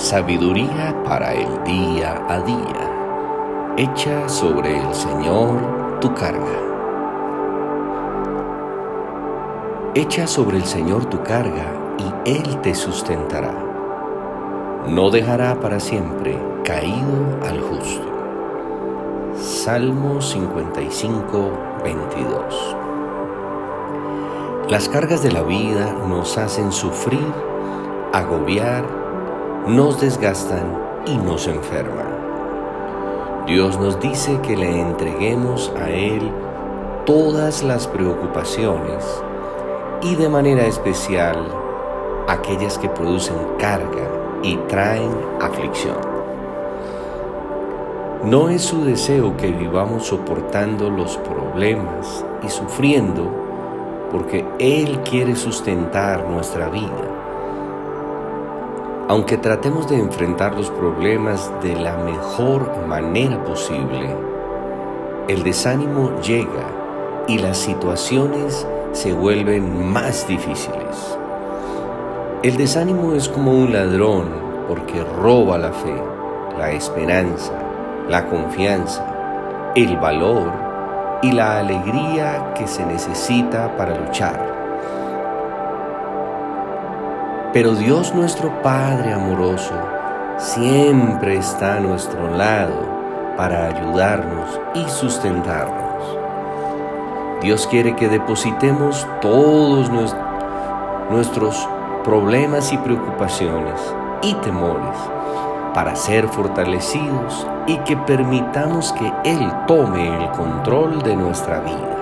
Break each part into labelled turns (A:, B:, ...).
A: Sabiduría para el día a día. Echa sobre el Señor tu carga. Echa sobre el Señor tu carga y Él te sustentará. No dejará para siempre caído al justo. Salmo 55, 22. Las cargas de la vida nos hacen sufrir, agobiar, nos desgastan y nos enferman. Dios nos dice que le entreguemos a Él todas las preocupaciones y de manera especial aquellas que producen carga y traen aflicción. No es su deseo que vivamos soportando los problemas y sufriendo porque Él quiere sustentar nuestra vida aunque tratemos de enfrentar los problemas de la mejor manera posible, el desánimo llega y las situaciones se vuelven más difíciles. El desánimo es como un ladrón porque roba la fe, la esperanza, la confianza, el valor y la alegría que se necesita para luchar. Pero Dios nuestro Padre amoroso siempre está a nuestro lado para ayudarnos y sustentarnos. Dios quiere que depositemos todos nuestros problemas y preocupaciones y temores para ser fortalecidos y que permitamos que Él tome el control de nuestra vida.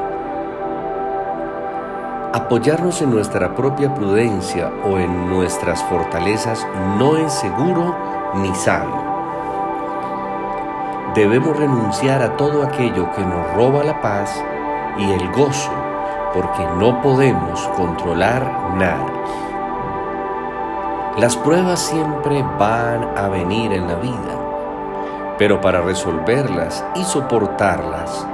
A: Apoyarnos en nuestra propia prudencia o en nuestras fortalezas no es seguro ni sabio. Debemos renunciar a todo aquello que nos roba la paz y el gozo porque no podemos controlar nada. Las pruebas siempre van a venir en la vida, pero para resolverlas y soportarlas,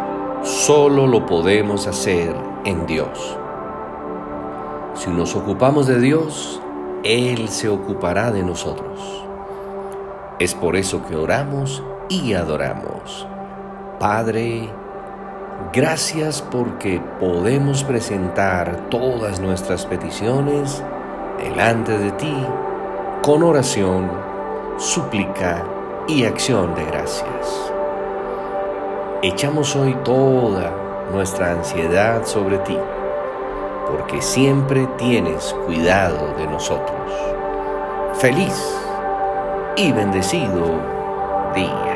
A: solo lo podemos hacer en Dios. Si nos ocupamos de Dios, Él se ocupará de nosotros. Es por eso que oramos y adoramos. Padre, gracias porque podemos presentar todas nuestras peticiones delante de ti con oración, súplica y acción de gracias. Echamos hoy toda nuestra ansiedad sobre ti porque siempre tienes cuidado de nosotros. Feliz y bendecido día.